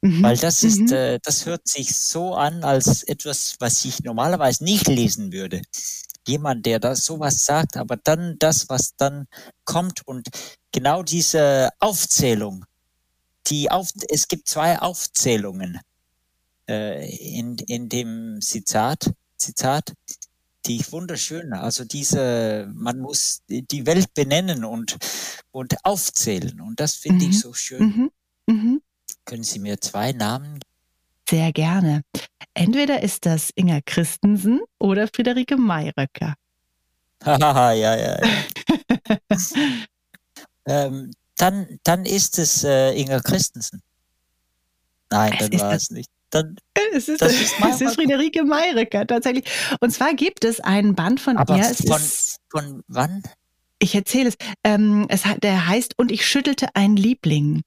Mhm. Weil das ist, mhm. äh, das hört sich so an, als etwas, was ich normalerweise nicht lesen würde. Jemand, der da sowas sagt, aber dann das, was dann kommt und genau diese Aufzählung, die auf, es gibt zwei Aufzählungen äh, in, in dem Zitat. Zitat, die ich wunderschön. Also diese, man muss die Welt benennen und, und aufzählen. Und das finde mhm. ich so schön. Mhm. Mhm. Können Sie mir zwei Namen? Sehr gerne. Entweder ist das Inga Christensen oder Friederike Mayröcker. Haha, ja, ja. ja. ähm, dann, dann ist es äh, Inga Christensen. Nein, dann war es nicht. Dann, es ist, das ist, es ist Friederike Mayröcker tatsächlich. Und zwar gibt es einen Band von Aber ihr. Von, von wann? Ich erzähle es. Ähm, es der heißt Und ich schüttelte einen Liebling.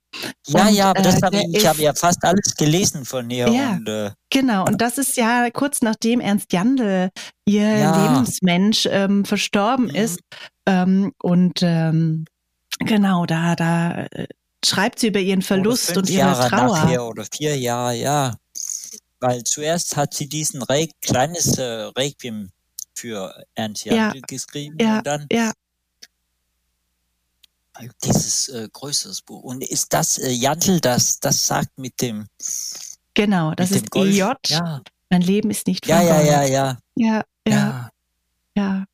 Ja, und, ja, aber das äh, habe ich, ich habe ja fast alles gelesen von ihr. Ja, und, äh, genau. Und das ist ja kurz nachdem Ernst Jandl, ihr ja. Lebensmensch, ähm, verstorben mhm. ist. Ähm, und ähm, genau, da, da äh, schreibt sie über ihren Verlust und ihre Jahre Trauer. Nachher oder vier Jahre, ja. Weil zuerst hat sie diesen Re kleines äh, Requiem für Ernst ja. geschrieben ja, und dann ja dieses äh, größeres Buch. Und ist das äh, Jantl, das, das sagt mit dem. Genau, das ist EJ. Ja. Mein Leben ist nicht ja, ja, ja, ja, ja. Ja, ja. Ja,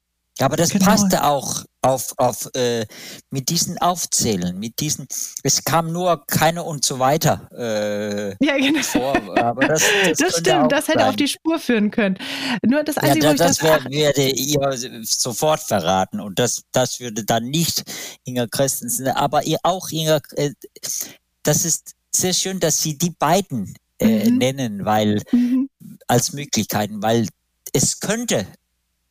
aber das genau. passte auch auf, auf äh, mit diesen Aufzählen, mit diesen, es kam nur keine und so weiter äh, ja, genau. vor. Aber das, das, das stimmt, das hätte sein. auf die Spur führen können. Nur das Einzige, ja, da, das, das wär, werde ihr sofort verraten und das, das würde dann nicht Inga Christensen, aber ihr auch Inga, äh, das ist sehr schön, dass Sie die beiden äh, mhm. nennen, weil mhm. als Möglichkeiten, weil es könnte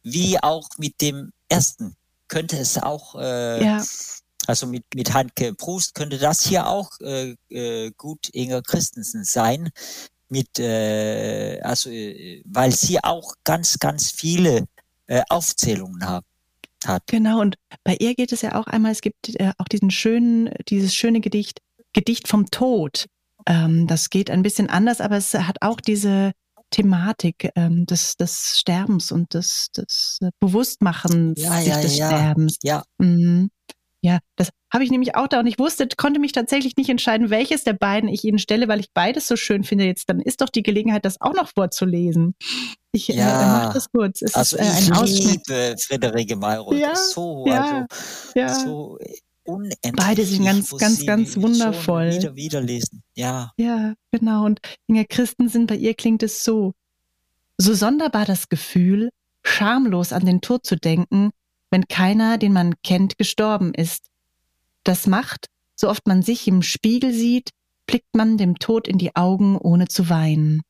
wie auch mit dem ersten könnte es auch, äh, ja. also mit, mit Hanke Brust könnte das hier auch äh, äh, gut Inga Christensen sein, mit, äh, also, äh, weil sie auch ganz, ganz viele äh, Aufzählungen haben. Hat. Genau, und bei ihr geht es ja auch einmal, es gibt äh, auch diesen schönen, dieses schöne Gedicht, Gedicht vom Tod. Ähm, das geht ein bisschen anders, aber es hat auch diese, Thematik ähm, des, des Sterbens und des, des äh, Bewusstmachens ja, sich ja, des ja. Sterbens. Ja. Mhm. Ja, das habe ich nämlich auch da und ich wusste, konnte mich tatsächlich nicht entscheiden, welches der beiden ich Ihnen stelle, weil ich beides so schön finde. Jetzt dann ist doch die Gelegenheit, das auch noch vorzulesen. Ich äh, ja, äh, mache das kurz. Es also ist, äh, ich ein liebe Friederike Mayroth ja, so, ja, also ja. so unendlich. Beide sind ganz, ganz, ganz wundervoll. Wieder, wieder lesen. Ja. Ja, genau. Und Inga Christensen, bei ihr klingt es so. So sonderbar das Gefühl, schamlos an den Tod zu denken, wenn keiner, den man kennt, gestorben ist. Das macht, so oft man sich im Spiegel sieht, blickt man dem Tod in die Augen, ohne zu weinen.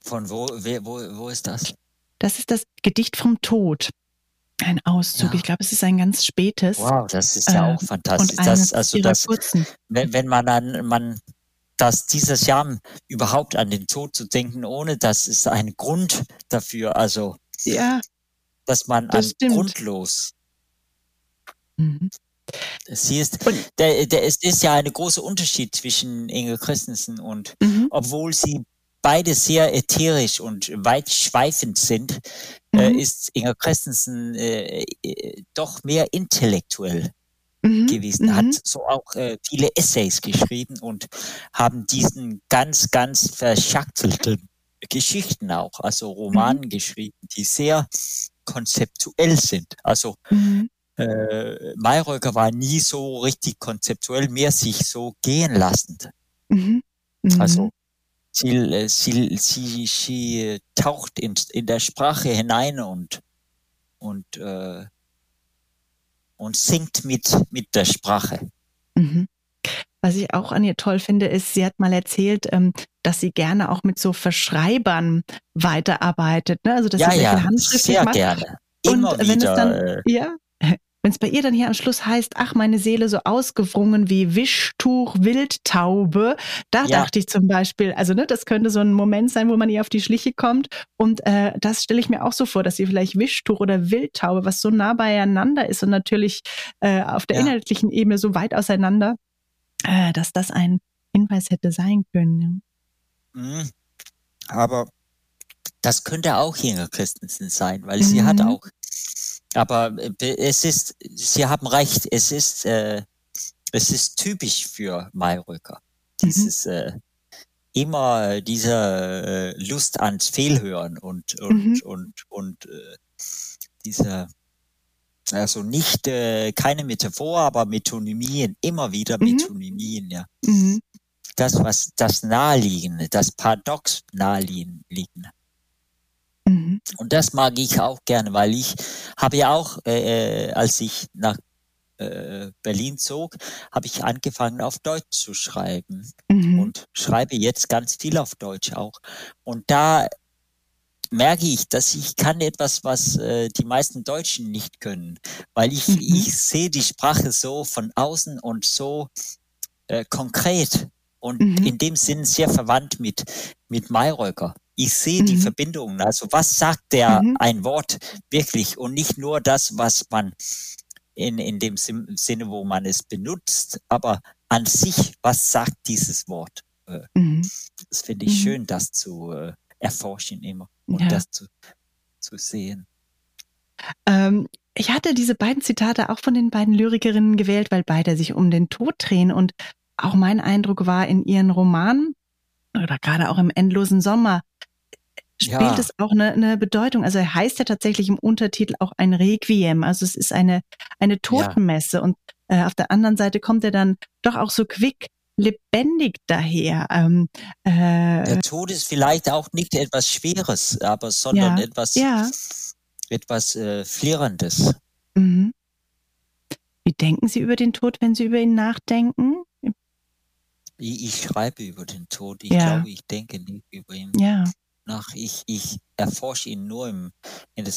Von wo, wer, wo, wo ist das? Das ist das Gedicht vom Tod. Ein Auszug. Ja. Ich glaube, es ist ein ganz spätes. Wow, das ist ja auch äh, fantastisch. Das, also das, wenn, wenn man dann, man, dass dieses Jahr überhaupt an den Tod zu denken, ohne dass es einen Grund dafür, also, ja, dass man das an stimmt. grundlos. Mhm. Sie ist, der, der, es ist ja ein großer Unterschied zwischen Inge Christensen und, mhm. obwohl sie beide sehr ätherisch und weitschweifend sind, äh, mhm. äh, ist Inge Christensen äh, äh, doch mehr intellektuell mhm. gewesen, mhm. hat so auch äh, viele Essays geschrieben und haben diesen ganz, ganz verschachtelten Geschichten auch, also Romanen mhm. geschrieben, die sehr konzeptuell sind. Also mhm. äh, Mayröcker war nie so richtig konzeptuell, mehr sich so gehen lassend. Also sie, äh, sie, sie, sie taucht in, in der Sprache hinein und, und äh, und singt mit, mit der Sprache. Mhm. Was ich auch an ihr toll finde, ist, sie hat mal erzählt, ähm, dass sie gerne auch mit so Verschreibern weiterarbeitet. Ne? Also dass ja, sie ja, sehr macht. gerne. Immer und wenn wieder, es dann, äh, ja, wenn es bei ihr dann hier am Schluss heißt, ach, meine Seele so ausgewrungen wie Wischtuch Wildtaube, da Ja. dachte ich zum Beispiel, also ne, das könnte so ein Moment sein, wo man ihr auf die Schliche kommt. Und äh, das stelle ich mir auch so vor, dass sie vielleicht Wischtuch oder Wildtaube, was so nah beieinander ist und natürlich äh, auf der Ja. inhaltlichen Ebene so weit auseinander, äh, dass das ein Hinweis hätte sein können. Mhm. Aber das könnte auch Inga Christensen sein, weil sie hat Mhm. auch. Aber äh, es ist, Sie haben recht, es ist, äh, es ist typisch für Mayröcker. Mhm. Dieses äh, immer diese äh, Lust ans Fehlhören und und Mhm. und und äh, dieser also nicht äh, keine Metaphor, aber Metonymien, immer wieder Mhm. Metonymien, ja. Mhm. das, was das Naheliegende, das Paradox Naheliegende. Mhm. Und das mag ich auch gerne, weil ich habe ja auch, äh, äh, als ich nach äh, Berlin zog, habe ich angefangen auf Deutsch zu schreiben mhm. und schreibe jetzt ganz viel auf Deutsch auch. Und da merke ich, dass ich kann etwas, was äh, die meisten Deutschen nicht können, weil ich, mhm. ich sehe die Sprache so von außen und so äh, konkret und mhm. in dem Sinn sehr verwandt mit, mit Mayröcker. Ich sehe mhm. die Verbindungen. Also was sagt der mhm. ein Wort wirklich und nicht nur das, was man in, in dem Sinne, wo man es benutzt, aber an sich, was sagt dieses Wort? Äh, mhm. Das finde ich mhm. schön, das zu äh, erforschen immer und ja. das zu, zu sehen. Ähm, ich hatte diese beiden Zitate auch von den beiden Lyrikerinnen gewählt, weil beide sich um den Tod drehen. Und auch mein Eindruck war in ihren Romanen oder gerade auch im Endlosen Sommer spielt ja. es auch eine, eine Bedeutung. Also er heißt ja tatsächlich im Untertitel auch ein Requiem. Also es ist eine, eine Totenmesse. Ja. Und äh, auf der anderen Seite kommt er dann doch auch so quick lebendig daher. Ähm, äh, der Tod ist vielleicht auch nicht etwas Schweres, aber sondern ja, etwas, ja. etwas äh, Flirrendes. Mhm. Wie denken Sie über den Tod, wenn Sie über ihn nachdenken? Ich, ich schreibe über den Tod. Ich ja. glaube, ich denke nicht über ihn ja. Nach. Ich, ich erforsche ihn nur im,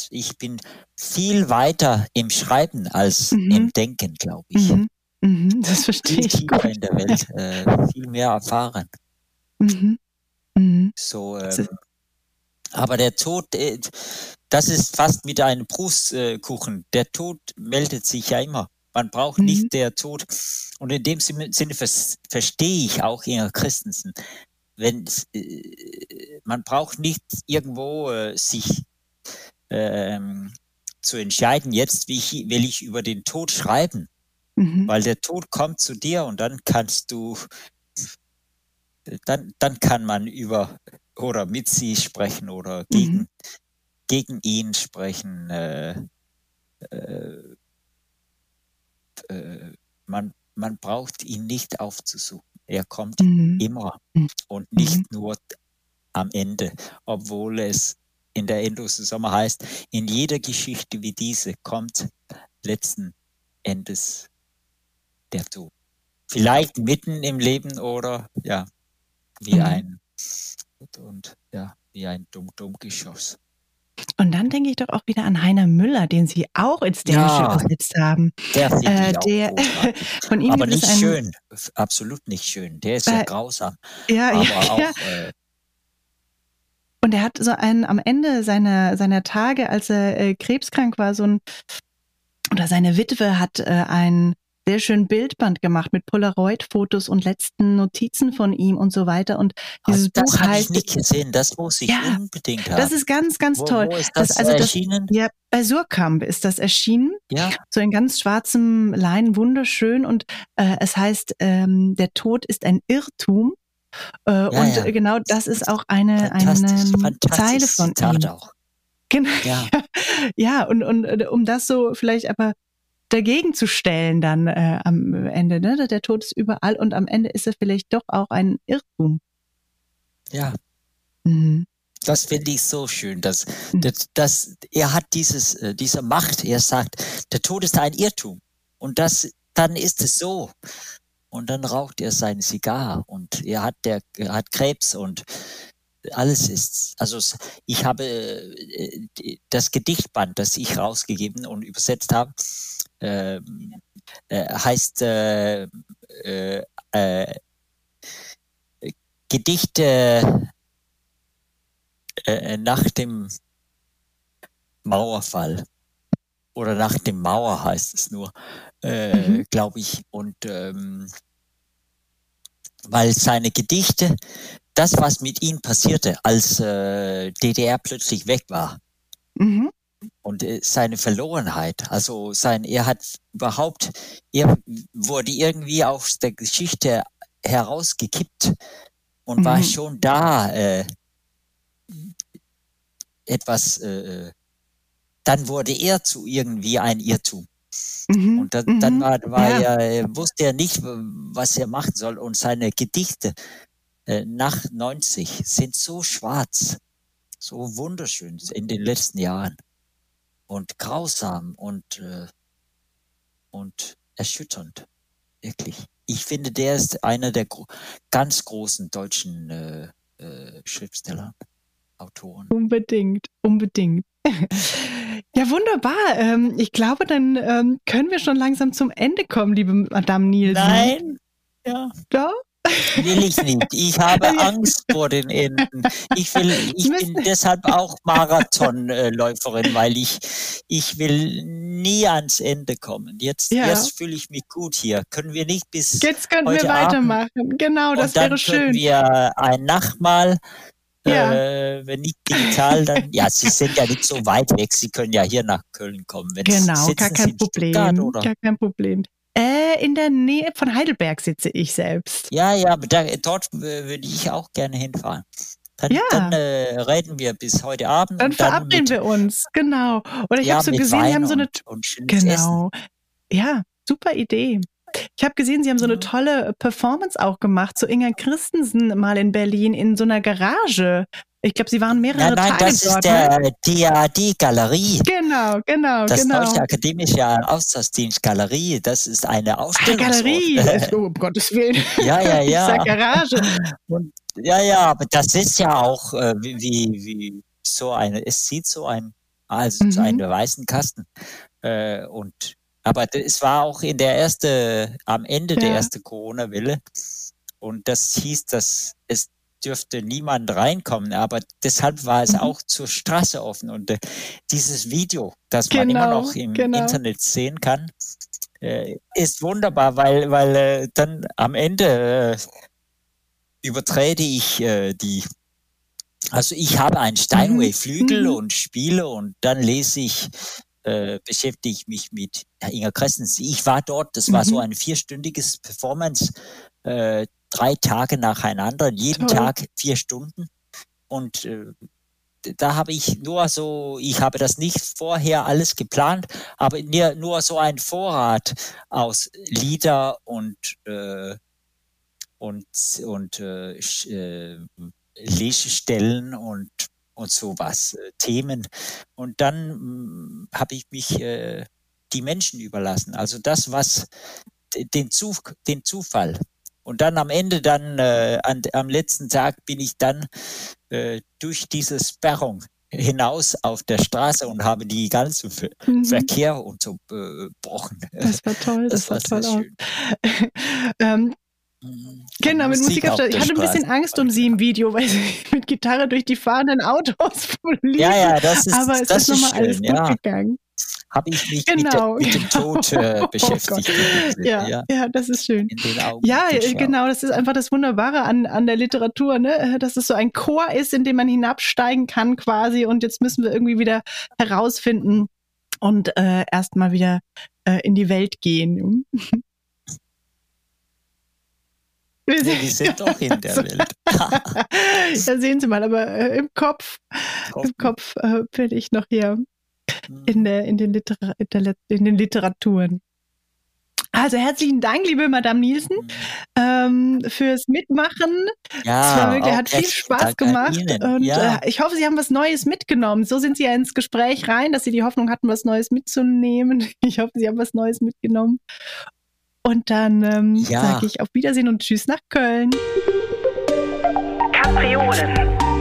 ich bin viel weiter im Schreiben als mhm. im Denken, glaube ich. Mhm. Mhm, das verstehe viel ich gut. in der Welt, äh, viel mehr erfahren. Mhm. Mhm. So, ähm, aber der Tod, äh, das ist fast mit einem Brustkuchen. Der Tod meldet sich ja immer. Man braucht nicht der Tod. Und in dem Sinne verstehe ich auch Inga Christensen. Wenn, äh, man braucht nicht irgendwo äh, sich ähm, zu entscheiden, jetzt wie ich, will ich über den Tod schreiben. Mhm. Weil der Tod kommt zu dir und dann kannst du, dann, dann kann man über oder mit sie sprechen oder gegen, mhm. gegen ihn sprechen. Äh, äh, äh, man, man braucht ihn nicht aufzusuchen. Er kommt mhm. immer mhm. und nicht mhm. nur am Ende, obwohl es in der endlosen Sommer heißt, in jeder Geschichte wie diese kommt letzten Endes der Tod. Vielleicht mitten im Leben oder ja, wie mhm. ein und ja, wie ein Dumm-Dumm-Geschoss. Und dann denke ich doch auch wieder an Heiner Müller, den Sie auch ins Dänische ja, übersetzt haben. Der äh, der, von ihm Aber nicht schön, absolut nicht schön. Der ist äh, ja grausam. Ja, aber ja, auch. Ja. Äh, und er hat so einen am Ende seiner, seiner Tage, als er äh, krebskrank war, so ein, oder seine Witwe hat äh, ein sehr schön Bildband gemacht mit Polaroid-Fotos und letzten Notizen von ihm und so weiter. Und dieses das Buch heißt. Ich nicht gesehen, das muss ich ja, unbedingt haben. Das ist ganz, ganz wo, toll. Wo ist das, das also erschienen? Das, ja, bei Surkamp ist das erschienen. Ja. So in ganz schwarzem Lein, wunderschön. Und äh, es heißt, ähm, der Tod ist ein Irrtum. Äh, ja, und ja. genau das ist auch eine, eine Zeile von Zitat ihm. Auch. Genau. Ja. ja, und, und äh, um das so vielleicht aber dagegen zu stellen dann äh, am Ende. Ne? Der Tod ist überall und am Ende ist er vielleicht doch auch ein Irrtum. Ja. Mhm. Das finde ich so schön, dass, mhm. dass, dass er hat dieses, äh, diese Macht. Er sagt, der Tod ist ein Irrtum. Und das, dann ist es so. Und dann raucht er sein Zigar und er hat, der, er hat Krebs und alles ist, also ich habe äh, das Gedichtband, das ich rausgegeben und übersetzt habe, äh, äh, heißt äh, äh, äh, Gedichte nach dem Mauerfall oder nach dem Mauer heißt es nur, mhm. glaube ich. Und ähm, weil seine Gedichte, das, was mit ihm passierte, als äh, DDR plötzlich weg war, mhm und äh, seine Verlorenheit. Also sein, er hat überhaupt, er wurde irgendwie aus der Geschichte herausgekippt und mhm. war schon da äh, etwas, äh, dann wurde er zu irgendwie ein Irrtum. Mhm. Und da, mhm. dann war, war ja. er, wusste er nicht, was er machen soll. Und seine Gedichte äh, nach 90 sind so schwarz, so wunderschön in den letzten Jahren und grausam und, äh, und erschütternd. Wirklich. Ich finde, der ist einer der gro ganz großen deutschen äh, äh, Schriftsteller, Autoren. Unbedingt, unbedingt. Ja, wunderbar. Ähm, ich glaube, dann ähm, können wir schon langsam zum Ende kommen, liebe Madame Nielsen. Nein. Ja. Doch? Will ich nicht. Ich habe Angst vor den Enden. Ich will, ich bin deshalb auch Marathonläuferin, weil ich, ich will nie ans Ende kommen. Jetzt, ja. jetzt fühle ich mich gut hier. Können wir nicht bis Jetzt können wir weitermachen. Abend. Genau, das wäre schön. Können wir ein Nachtmahl ja. Äh, wenn nicht digital, dann, ja, Sie sind ja nicht so weit weg. Sie können ja hier nach Köln kommen. Wenn genau, gar kein Problem. Gar kein Problem. Äh, in der Nähe von Heidelberg sitze ich selbst. Ja, ja, da, dort würde ich auch gerne hinfahren. Dann, ja. dann äh, reden wir bis heute Abend. Dann verabreden wir uns, genau. Oder ich ja, habe so gesehen, Wein Sie haben so eine. Und, und genau. Essen. Ja, super Idee. Ich habe gesehen, Sie haben so eine tolle Performance auch gemacht zu Inga Christensen mal in Berlin in so einer Garage. Ich glaube, Sie waren mehrere ja, nein, Tage das dort. Ist der DAD-Galerie. Genau, genau, das genau. Das Deutsche Akademische Austauschdienst Galerie. Das ist eine Ausstellung. Galerie, oh, um Gottes Willen. Ja, ja, ja. Garage. Und, ja, ja, aber das ist ja auch äh, wie, wie so eine, es sieht so ein, also mhm. einen weißen Kasten. Äh, und aber es war auch in der erste, am Ende ja. der erste Corona-Welle. Und das hieß, dass es dürfte niemand reinkommen, aber deshalb war es mhm. auch zur Straße offen. Und äh, dieses Video, das genau, man immer genau, noch im genau. Internet sehen kann, äh, ist wunderbar, weil, weil äh, dann am Ende äh, übertrete ich äh, die also ich habe einen Steinway-Flügel mhm. und spiele und dann lese ich äh, beschäftige ich mich mit Inga Kressens. Ich war dort, das war mhm. so ein vierstündiges Performance, äh, drei Tage nacheinander, jeden Toll. Tag vier Stunden. Und äh, da habe ich nur so, ich habe das nicht vorher alles geplant, aber nur, nur so ein Vorrat aus Lieder und äh, und und äh, äh Lesestellen und und sowas, äh, Themen. Und dann hm, habe ich mich äh, die Menschen überlassen. Also das, was den, Zuf den Zufall. Und dann am Ende, dann äh, an, am letzten Tag bin ich dann äh, durch diese Sperrung hinaus auf der Straße und habe die ganze mhm. Verkehr unterbrochen. Das war toll, das, das war, toll auch. ähm, Mhm. Genau, mit Musik, auf der, Ich hatte ein bisschen Angst um sie im Video, weil sie mit Gitarre durch die fahrenden Autos lief. Ja, ja, das ist Aber es das ist nochmal alles ja. gut gegangen. Habe ich mich genau. mit, der, mit, dem Tod äh, oh beschäftigt. Oh ja, ja, ja, das ist schön. ja, genau, das ist einfach das Wunderbare an, an der Literatur, ne? dass es so ein Chor ist, in dem man hinabsteigen kann quasi. Und jetzt müssen wir irgendwie wieder herausfinden und äh, erstmal wieder äh, in die Welt gehen. Wir sind, die sind doch in der Welt. da sehen Sie mal, aber äh, im Kopf, Kopf. im Kopf äh, bin ich noch hier. In, der, in, den Litera in den Literaturen. Also herzlichen Dank, liebe Madame Nielsen, mhm. ähm, fürs Mitmachen. Ja, es war wirklich, hat viel Spaß gemacht. Und ja. äh, ich hoffe, Sie haben was Neues mitgenommen. So sind Sie ja ins Gespräch rein, dass Sie die Hoffnung hatten, was Neues mitzunehmen. Ich hoffe, Sie haben was Neues mitgenommen. Und dann ähm, ja. sage ich auf Wiedersehen und Tschüss nach Köln. Kapriolen.